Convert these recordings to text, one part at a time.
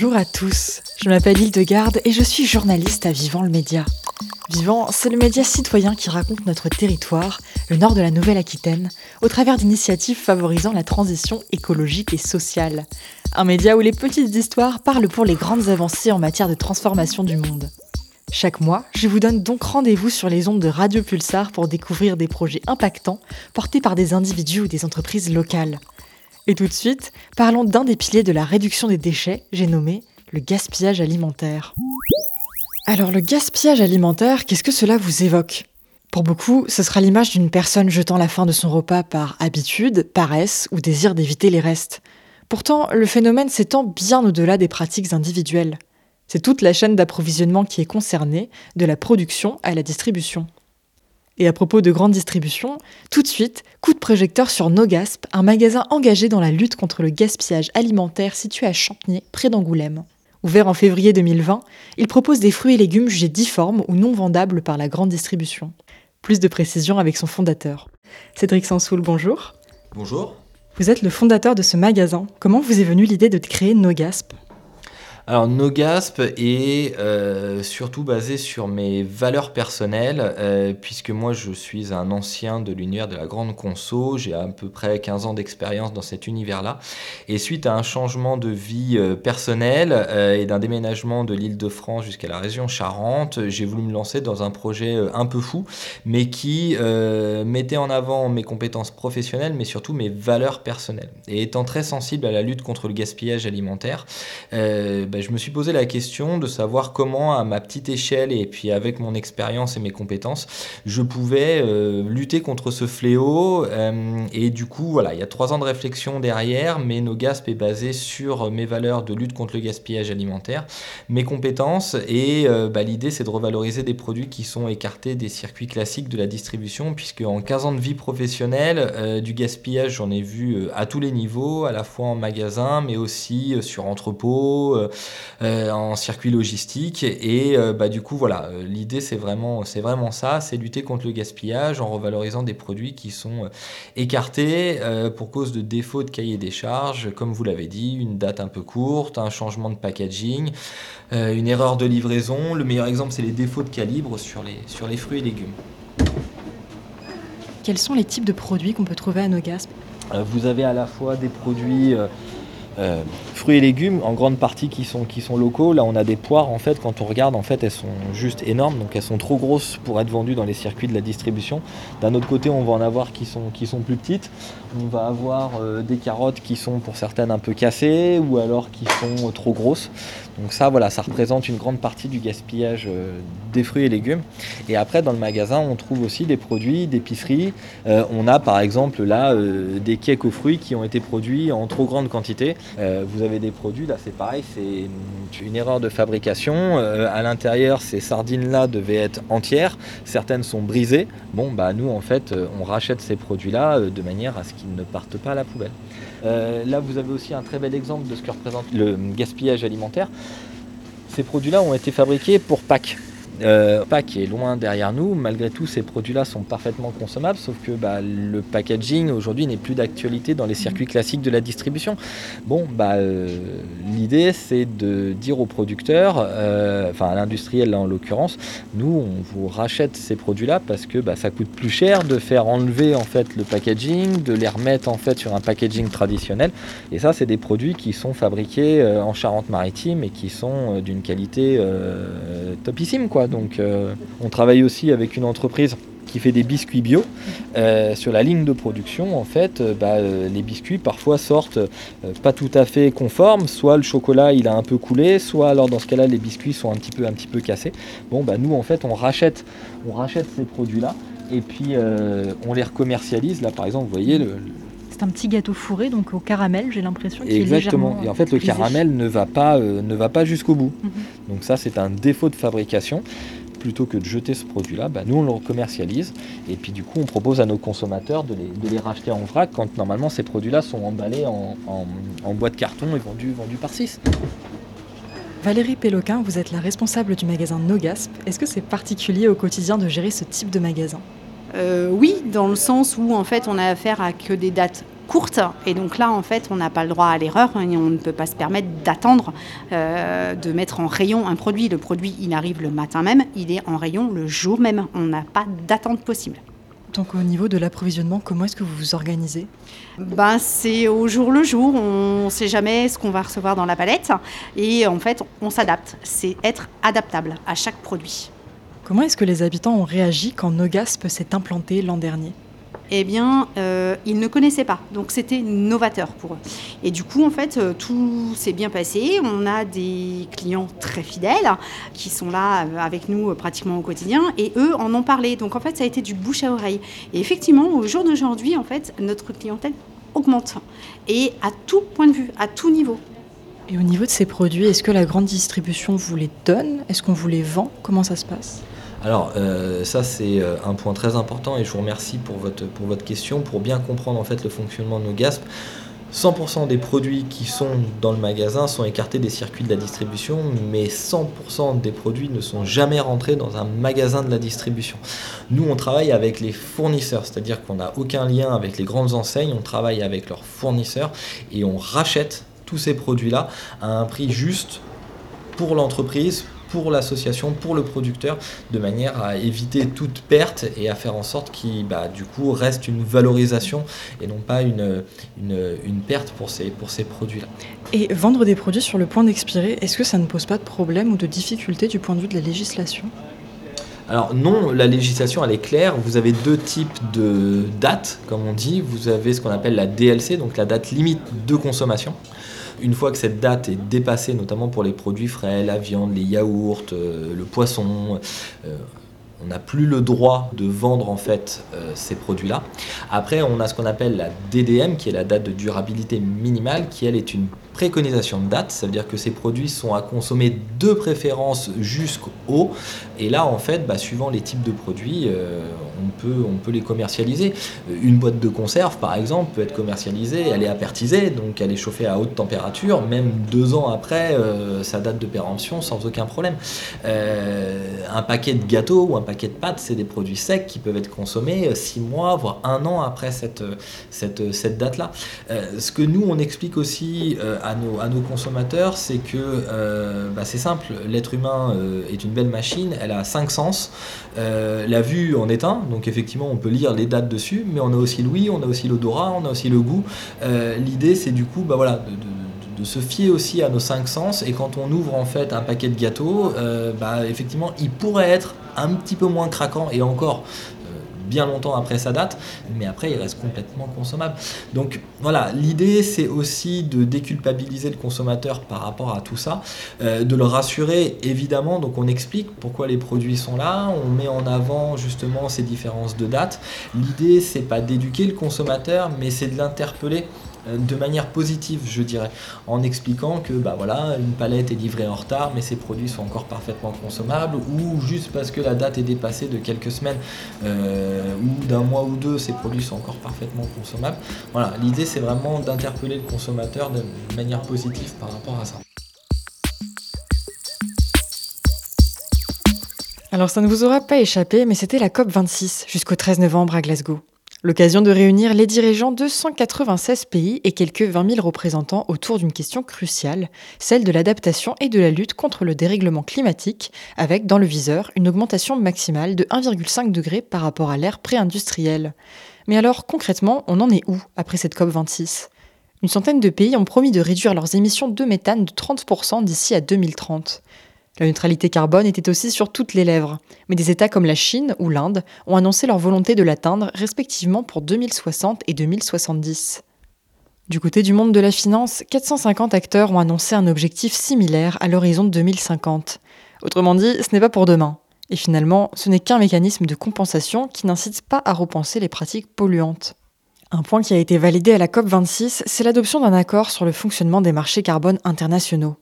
Bonjour à tous, je m'appelle Hildegarde et je suis journaliste à Vivant le Média. Vivant, c'est le média citoyen qui raconte notre territoire, le nord de la Nouvelle-Aquitaine, au travers d'initiatives favorisant la transition écologique et sociale. Un média où les petites histoires parlent pour les grandes avancées en matière de transformation du monde. Chaque mois, je vous donne donc rendez-vous sur les ondes de Radio Pulsar pour découvrir des projets impactants portés par des individus ou des entreprises locales. Et tout de suite, parlons d'un des piliers de la réduction des déchets, j'ai nommé le gaspillage alimentaire. Alors le gaspillage alimentaire, qu'est-ce que cela vous évoque? Pour beaucoup, ce sera l'image d'une personne jetant la fin de son repas par habitude, paresse ou désir d'éviter les restes. Pourtant, le phénomène s'étend bien au-delà des pratiques individuelles. C'est toute la chaîne d'approvisionnement qui est concernée, de la production à la distribution. Et à propos de grande distribution, tout de suite, coup de projecteur sur Nogasp, un magasin engagé dans la lutte contre le gaspillage alimentaire situé à Champniers, près d'Angoulême. Ouvert en février 2020, il propose des fruits et légumes jugés difformes ou non vendables par la grande distribution. Plus de précisions avec son fondateur. Cédric Sansoul, bonjour. Bonjour. Vous êtes le fondateur de ce magasin. Comment vous est venue l'idée de créer Nogasp? Alors NoGasp est euh, surtout basé sur mes valeurs personnelles, euh, puisque moi je suis un ancien de l'univers de la grande conso, j'ai à peu près 15 ans d'expérience dans cet univers-là, et suite à un changement de vie euh, personnelle et d'un déménagement de l'île de France jusqu'à la région Charente, j'ai voulu me lancer dans un projet un peu fou, mais qui mettait en avant mes compétences professionnelles, mais surtout mes valeurs personnelles. Et étant très sensible à la lutte contre le gaspillage alimentaire, bah, ben, je me suis posé la question de savoir comment, à ma petite échelle et puis avec mon expérience et mes compétences, je pouvais euh, lutter contre ce fléau. Euh, et du coup, voilà, il y a trois ans de réflexion derrière, mais NoGasp est basé sur mes valeurs de lutte contre le gaspillage alimentaire, mes compétences, et euh, bah, l'idée c'est de revaloriser des produits qui sont écartés des circuits classiques de la distribution, puisque en 15 ans de vie professionnelle, du gaspillage, j'en ai vu à tous les niveaux, à la fois en magasin, mais aussi sur entrepôt, en circuit logistique. Et euh, bah, du coup, voilà, euh, l'idée c'est vraiment, c'est vraiment ça, c'est lutter contre le gaspillage en revalorisant des produits qui sont écartés pour cause de défaut de cahier des charges, comme vous l'avez dit, une date un peu courte, un changement de packaging, une erreur de livraison. Le meilleur exemple, c'est les défauts de calibre sur les, sur les fruits et légumes. Quels sont les types de produits qu'on peut trouver à Nogasp? Vous avez à la fois des produits euh, fruits et légumes en grande partie qui sont, qui sont locaux. Là on a des poires en fait quand on regarde en fait elles sont juste énormes donc elles sont trop grosses pour être vendues dans les circuits de la distribution. D'un autre côté on va en avoir qui sont, qui sont plus petites. On va avoir euh, des carottes qui sont pour certaines un peu cassées ou alors qui sont trop grosses. Donc ça voilà ça représente une grande partie du gaspillage euh, des fruits et légumes. Et après dans le magasin on trouve aussi des produits d'épicerie. on a par exemple là des cakes aux fruits qui ont été produits en trop grande quantité euh, vous avez des produits, là c'est pareil, c'est une erreur de fabrication. Euh, à l'intérieur, ces sardines-là devaient être entières, certaines sont brisées. Bon, bah nous en fait, euh, on rachète ces produits-là de manière à ce qu'ils ne partent pas à la poubelle. Là, vous avez aussi un très bel exemple de ce que représente le gaspillage alimentaire. Ces produits-là ont été fabriqués pour Pâques. Euh, qui est loin derrière nous, malgré tout, ces produits-là sont parfaitement consommables, sauf que bah, le packaging aujourd'hui n'est plus d'actualité dans les circuits classiques de la distribution. Bon, bah, euh, l'idée c'est de dire aux producteurs, euh, enfin à l'industriel en l'occurrence, nous on vous rachète ces produits-là parce que bah, ça coûte plus cher de faire enlever en fait le packaging, de les remettre en fait sur un packaging traditionnel. Et ça, c'est des produits qui sont fabriqués euh, en Charente-Maritime et qui sont d'une qualité topissime quoi. Donc euh, on travaille aussi avec une entreprise qui fait des biscuits bio. Euh, sur la ligne de production, en fait, euh, bah, les biscuits parfois sortent pas tout à fait conformes. Soit le chocolat il a un peu coulé, soit alors dans ce cas-là les biscuits sont un petit peu, un petit peu cassés. Bon, bah, nous en fait on rachète, on rachète ces produits-là et puis on les recommercialise. Là par exemple, vous voyez le, c'est un petit gâteau fourré, donc au caramel, j'ai l'impression. Exactement. et en fait, le caramel ne va pas, euh, ne va pas jusqu'au bout. Mhm. Donc ça, c'est un défaut de fabrication. Plutôt que de jeter ce produit-là, bah, nous on le commercialise et puis du coup on propose à nos consommateurs de les, racheter en vrac quand normalement ces produits-là sont emballés en, en, boîte carton et vendus, vendus par 6. Valérie Péloquin, vous êtes la responsable du magasin Nogasp. Est-ce que c'est particulier au quotidien de gérer ce type de magasin? Euh, oui, dans le sens où en fait on a affaire à que des dates courte. Et donc là, en fait, on n'a pas le droit à l'erreur et on ne peut pas se permettre d'attendre euh, de mettre en rayon un produit. Le produit, il arrive le matin même, il est en rayon le jour même. On n'a pas d'attente possible. Donc au niveau de l'approvisionnement, comment est-ce que vous vous organisez? Ben, C'est au jour le jour, on ne sait jamais ce qu'on va recevoir dans la palette et en fait on s'adapte, c'est être adaptable à chaque produit. Comment est-ce que les habitants ont réagi quand Nogasp s'est implanté l'an dernier eh bien, euh, ils ne connaissaient pas. Donc, c'était novateur pour eux. Et du coup, en fait, euh, tout s'est bien passé. On a des clients très fidèles qui sont là euh, avec nous pratiquement au quotidien et eux en ont parlé. Donc, en fait, ça a été du bouche à oreille. Et effectivement, au jour d'aujourd'hui, en fait, notre clientèle augmente. Et à tout point de vue, à tout niveau. Et au niveau de ces produits, est-ce que la grande distribution vous les donne? Est-ce qu'on vous les vend? Comment ça se passe? Alors euh, ça c'est euh, un point très important et je vous remercie pour votre, pour votre question, pour bien comprendre en fait le fonctionnement de nos GASP. 100% des produits qui sont dans le magasin sont écartés des circuits de la distribution, mais 100% des produits ne sont jamais rentrés dans un magasin de la distribution. Nous, on travaille avec les fournisseurs, c'est-à-dire qu'on n'a aucun lien avec les grandes enseignes, on travaille avec leurs fournisseurs et on rachète tous ces produits-là à un prix juste pour l'entreprise, pour l'association, pour le producteur, de manière à éviter toute perte et à faire en sorte qu'il bah, du coup reste une valorisation et non pas une, une, perte pour ces, pour ces produits-là. Et vendre des produits sur le point d'expirer, est-ce que ça ne pose pas de problème ou de difficulté du point de vue de la législation? Alors non, la législation elle est claire. Vous avez deux types de dates, comme on dit. Vous avez ce qu'on appelle la DLC, donc la date limite de consommation. Une fois que cette date est dépassée, notamment pour les produits frais, la viande, les yaourts, euh, le poisson, euh, on n'a plus le droit de vendre en fait euh, ces produits-là. Après, on a ce qu'on appelle la DDM, qui est la date de durabilité minimale, qui elle est une préconisation de date, ça veut dire que ces produits sont à consommer de préférence jusqu'au. Et là, en fait, bah, suivant les types de produits, euh, on, peut, on peut les commercialiser. Une boîte de conserve, par exemple, peut être commercialisée, elle est apertisée, donc elle est chauffée à haute température, même deux ans après euh, sa date de péremption, sans aucun problème. un paquet de gâteaux ou un paquet de pâtes, c'est des produits secs qui peuvent être consommés euh, six mois, voire un an après cette, euh, cette, euh, cette date-là. ce que nous, on explique aussi à, nos, à nos consommateurs, c'est que bah, c'est simple, l'être humain est une belle machine, a cinq sens. la vue en est un, donc effectivement, on peut lire les dates dessus, mais on a aussi l'ouïe, on a aussi l'odorat, on a aussi le goût. L'idée, c'est du coup, bah, voilà, de, se fier aussi à nos cinq sens et quand on ouvre en fait un paquet de gâteaux, bah, effectivement il pourrait être un petit peu moins craquant et encore euh, bien longtemps après sa date, mais après il reste complètement consommable. Donc voilà, l'idée c'est aussi de déculpabiliser le consommateur par rapport à tout ça, euh, de le rassurer évidemment, donc on explique pourquoi les produits sont là, on met en avant justement ces différences de date. L'idée c'est pas d'éduquer le consommateur, mais c'est de l'interpeller de manière positive, je dirais, en expliquant que bah voilà, une palette est livrée en retard, mais ces produits sont encore parfaitement consommables, ou juste parce que la date est dépassée de quelques semaines euh, ou d'un mois ou deux, ces produits sont encore parfaitement consommables. Voilà, l'idée c'est vraiment d'interpeller le consommateur de manière positive par rapport à ça. Alors ça ne vous aura pas échappé, mais c'était la COP 26 jusqu'au 13 novembre à Glasgow. L'occasion de réunir les dirigeants de 196 pays et quelques 20 000 représentants autour d'une question cruciale, celle de l'adaptation et de la lutte contre le dérèglement climatique, avec dans le viseur une augmentation maximale de 1,5 degré par rapport à l'ère pré-industrielle. Mais alors concrètement, on en est où après cette COP26 Une centaine de pays ont promis de réduire leurs émissions de méthane de 30% d'ici à 2030. La neutralité carbone était aussi sur toutes les lèvres, mais des États comme la Chine ou l'Inde ont annoncé leur volonté de l'atteindre respectivement pour 2060 et 2070. Du côté du monde de la finance, 450 acteurs ont annoncé un objectif similaire à l'horizon de 2050. Autrement dit, ce n'est pas pour demain. Et finalement, ce n'est qu'un mécanisme de compensation qui n'incite pas à repenser les pratiques polluantes. Un point qui a été validé à la COP26, c'est l'adoption d'un accord sur le fonctionnement des marchés carbone internationaux.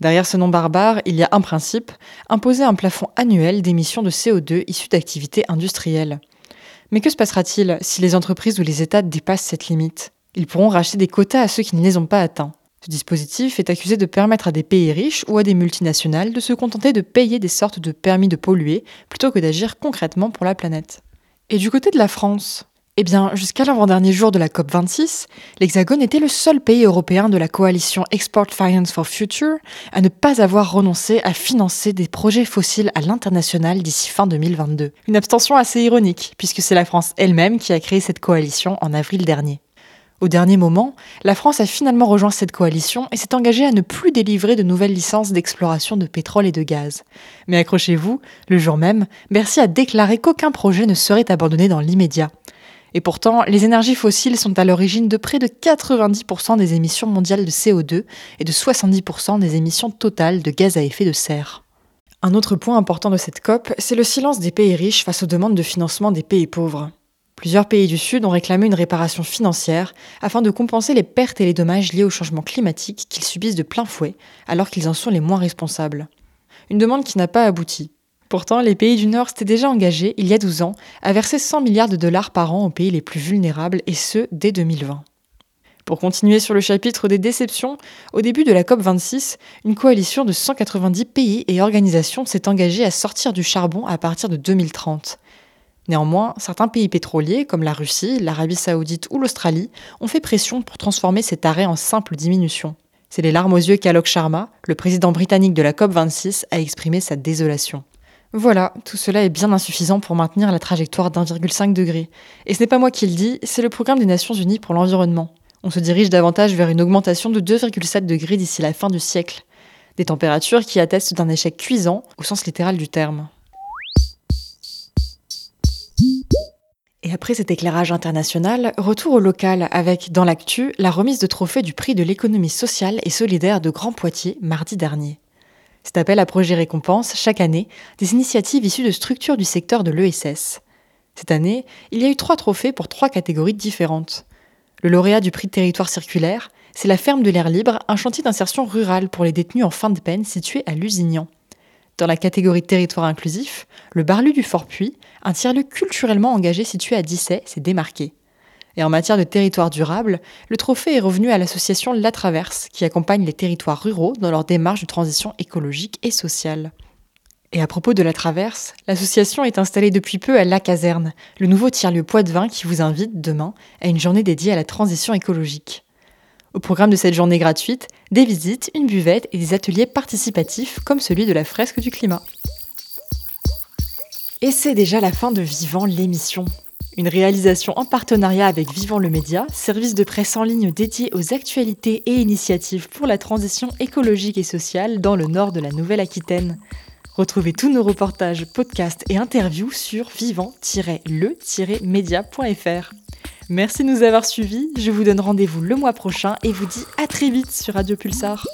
Derrière ce nom barbare, il y a un principe, imposer un plafond annuel d'émissions de CO2 issues d'activités industrielles. Mais que se passera-t-il si les entreprises ou les États dépassent cette limite? Ils pourront racheter des quotas à ceux qui ne les ont pas atteints. Ce dispositif est accusé de permettre à des pays riches ou à des multinationales de se contenter de payer des sortes de permis de polluer plutôt que d'agir concrètement pour la planète. Et du côté de la France, eh bien, jusqu'à l'avant-dernier jour de la COP26, l'Hexagone était le seul pays européen de la coalition Export Finance for Future à ne pas avoir renoncé à financer des projets fossiles à l'international d'ici fin 2022. Une abstention assez ironique, puisque c'est la France elle-même qui a créé cette coalition en avril dernier. Au dernier moment, la France a finalement rejoint cette coalition et s'est engagée à ne plus délivrer de nouvelles licences d'exploration de pétrole et de gaz. Mais accrochez-vous, le jour même, Bercy a déclaré qu'aucun projet ne serait abandonné dans l'immédiat. Et pourtant, les énergies fossiles sont à l'origine de près de 90% des émissions mondiales de CO2 et de 70% des émissions totales de gaz à effet de serre. Un autre point important de cette COP, c'est le silence des pays riches face aux demandes de financement des pays pauvres. Plusieurs pays du Sud ont réclamé une réparation financière afin de compenser les pertes et les dommages liés au changement climatique qu'ils subissent de plein fouet alors qu'ils en sont les moins responsables. Une demande qui n'a pas abouti. Pourtant, les pays du Nord s'étaient déjà engagés, il y a 12 ans, à verser 100 milliards de dollars par an aux pays les plus vulnérables, et ce, dès 2020. Pour continuer sur le chapitre des déceptions, au début de la COP26, une coalition de 190 pays et organisations s'est engagée à sortir du charbon à partir de 2030. Néanmoins, certains pays pétroliers, comme la Russie, l'Arabie saoudite ou l'Australie, ont fait pression pour transformer cet arrêt en simple diminution. C'est les larmes aux yeux qu'Alok Sharma, le président britannique de la COP26, a exprimé sa désolation. Voilà, tout cela est bien insuffisant pour maintenir la trajectoire d'1,5 degré. Et ce n'est pas moi qui le dis, c'est le programme des Nations Unies pour l'environnement. On se dirige davantage vers une augmentation de 2,7 degrés d'ici la fin du siècle. Des températures qui attestent d'un échec cuisant au sens littéral du terme. Et après cet éclairage international, retour au local avec, dans l'actu, la remise de trophée du prix de l'économie sociale et solidaire de Grand Poitiers mardi dernier. Cet appel à projet récompense, chaque année, des initiatives issues de structures du secteur de l'ESS. Cette année, il y a eu trois trophées pour trois catégories différentes. Le lauréat du prix de territoire circulaire, c'est la ferme de l'air libre, un chantier d'insertion rurale pour les détenus en fin de peine situé à Lusignan. Dans la catégorie territoire inclusif, le Barlu du Fort-Puy, un tiers-lieu culturellement engagé situé à Dissay, s'est démarqué. Et en matière de territoire durable, le trophée est revenu à l'association La Traverse, qui accompagne les territoires ruraux dans leur démarche de transition écologique et sociale. Et à propos de La Traverse, l'association est installée depuis peu à La Caserne, le nouveau tiers-lieu Poitvin qui vous invite demain à une journée dédiée à la transition écologique. Au programme de cette journée gratuite, des visites, une buvette et des ateliers participatifs comme celui de la fresque du climat. Et c'est déjà la fin de Vivant l'émission. Une réalisation en partenariat avec Vivant le Média, service de presse en ligne dédié aux actualités et initiatives pour la transition écologique et sociale dans le nord de la Nouvelle-Aquitaine. Retrouvez tous nos reportages, podcasts et interviews sur vivant-le-média.fr. Merci de nous avoir suivis, je vous donne rendez-vous le mois prochain et vous dis à très vite sur Radio Pulsar.